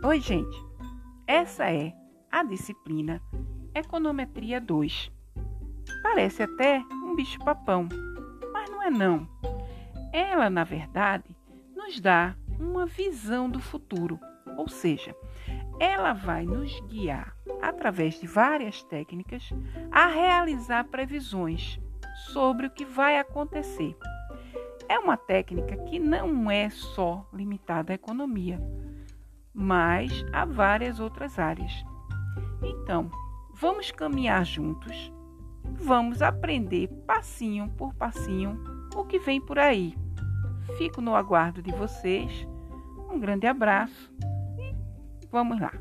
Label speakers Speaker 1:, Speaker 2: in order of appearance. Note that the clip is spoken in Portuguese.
Speaker 1: Oi, gente. Essa é a disciplina Econometria 2. Parece até um bicho-papão, mas não é não. Ela, na verdade, nos dá uma visão do futuro, ou seja, ela vai nos guiar através de várias técnicas a realizar previsões sobre o que vai acontecer. É uma técnica que não é só limitada à economia mas há várias outras áreas. Então, vamos caminhar juntos, vamos aprender passinho por passinho o que vem por aí. Fico no aguardo de vocês. Um grande abraço e vamos lá.